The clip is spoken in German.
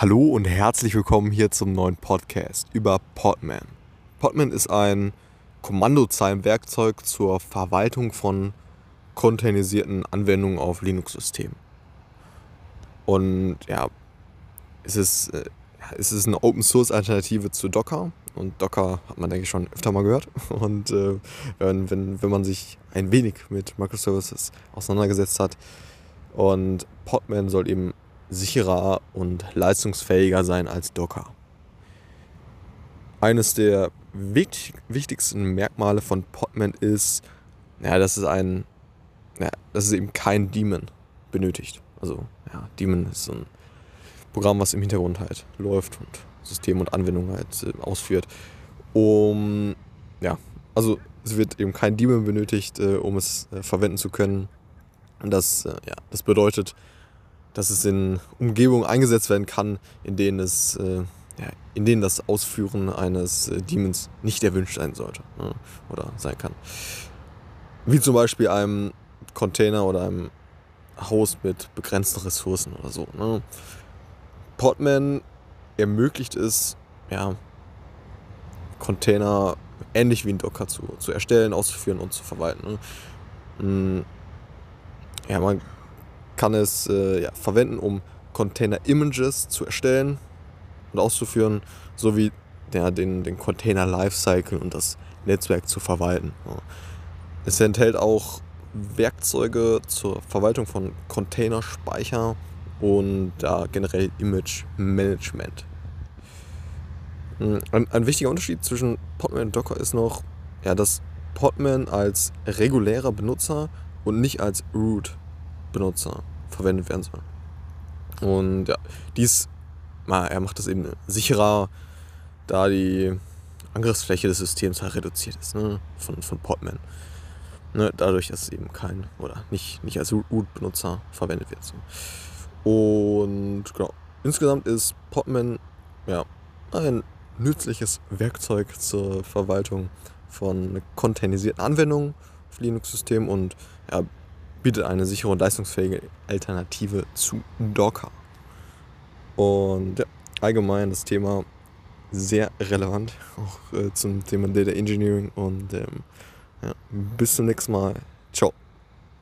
Hallo und herzlich willkommen hier zum neuen Podcast über Podman. Podman ist ein Kommandozeilenwerkzeug zur Verwaltung von containerisierten Anwendungen auf Linux-Systemen. Und ja, es ist, äh, es ist eine Open-Source-Alternative zu Docker. Und Docker hat man, denke ich, schon öfter mal gehört. Und äh, wenn, wenn, wenn man sich ein wenig mit Microservices auseinandergesetzt hat. Und Podman soll eben sicherer und leistungsfähiger sein als Docker. Eines der wichtigsten Merkmale von Podman ist, ja, dass es ein, ja, dass es eben kein Daemon benötigt. Also ja, Daemon ist so ein Programm, was im Hintergrund halt läuft und System und Anwendung halt äh, ausführt. Um ja, also es wird eben kein Daemon benötigt, äh, um es äh, verwenden zu können. Und das, äh, ja, das bedeutet, dass es in Umgebungen eingesetzt werden kann, in denen, es, äh, ja, in denen das Ausführen eines äh, Demons nicht erwünscht sein sollte ne, oder sein kann. Wie zum Beispiel einem Container oder einem Haus mit begrenzten Ressourcen oder so. Ne. Podman ermöglicht es, ja, Container ähnlich wie ein Docker zu, zu erstellen, auszuführen und zu verwalten. Ne. Hm, ja, man kann es äh, ja, verwenden, um Container-Images zu erstellen und auszuführen, sowie ja, den, den Container-Lifecycle und das Netzwerk zu verwalten. Es enthält auch Werkzeuge zur Verwaltung von Container-Speicher und ja, generell Image-Management. Hm, ein, ein, wichtiger Unterschied zwischen Podman und Docker ist noch, ja, dass Podman als regulärer Benutzer und nicht als Root Benutzer verwendet werden soll. Und ja, dies, er macht das eben sicherer, da die Angriffsfläche des Systems halt reduziert ist, ne, von, von Podman. Ne, dadurch, dass es eben kein, oder nicht, nicht als Root-Benutzer verwendet wird. So. Und genau, insgesamt ist Podman ja, ein nützliches Werkzeug zur Verwaltung von containerisierten Anwendungen auf Linux-Systemen und ja, bietet eine sichere und leistungsfähige Alternative zu Docker. Und ja, allgemein das Thema sehr relevant, auch äh, zum Thema Data Engineering. Und ähm, ja, bis zum nächsten Mal. Ciao.